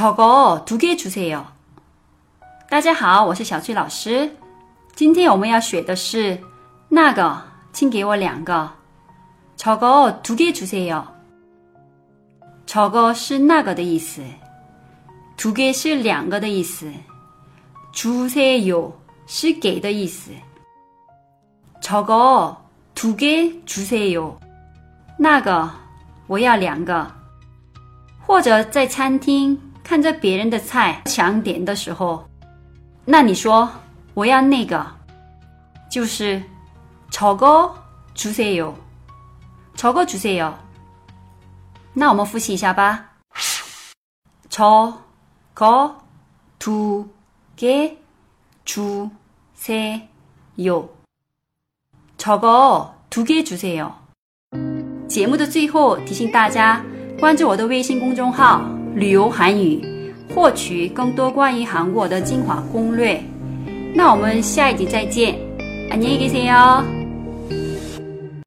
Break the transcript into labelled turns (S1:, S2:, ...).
S1: 저거두개주세요。大家好，我是小翠老师。今天我们要学的是那个，请给我两个。저거두개주세 요。 저거是那个的意思，두개是两个的意思，주세요是给的意思。저거두개주세 요。 那个我要两个。或者在餐厅 看着别人的菜想点的时候，那你说我要那个，就是炒个주세 요， 炒个주세 요。 那我们复习一下吧。炒个두개주세 요， 炒个두개주세 요。 节目的最后提醒大家。关注我的微信公众号“ 旅游韩语”，获取更多关于韩国的精华攻略。那我们下一集再见，안녕히계세 요。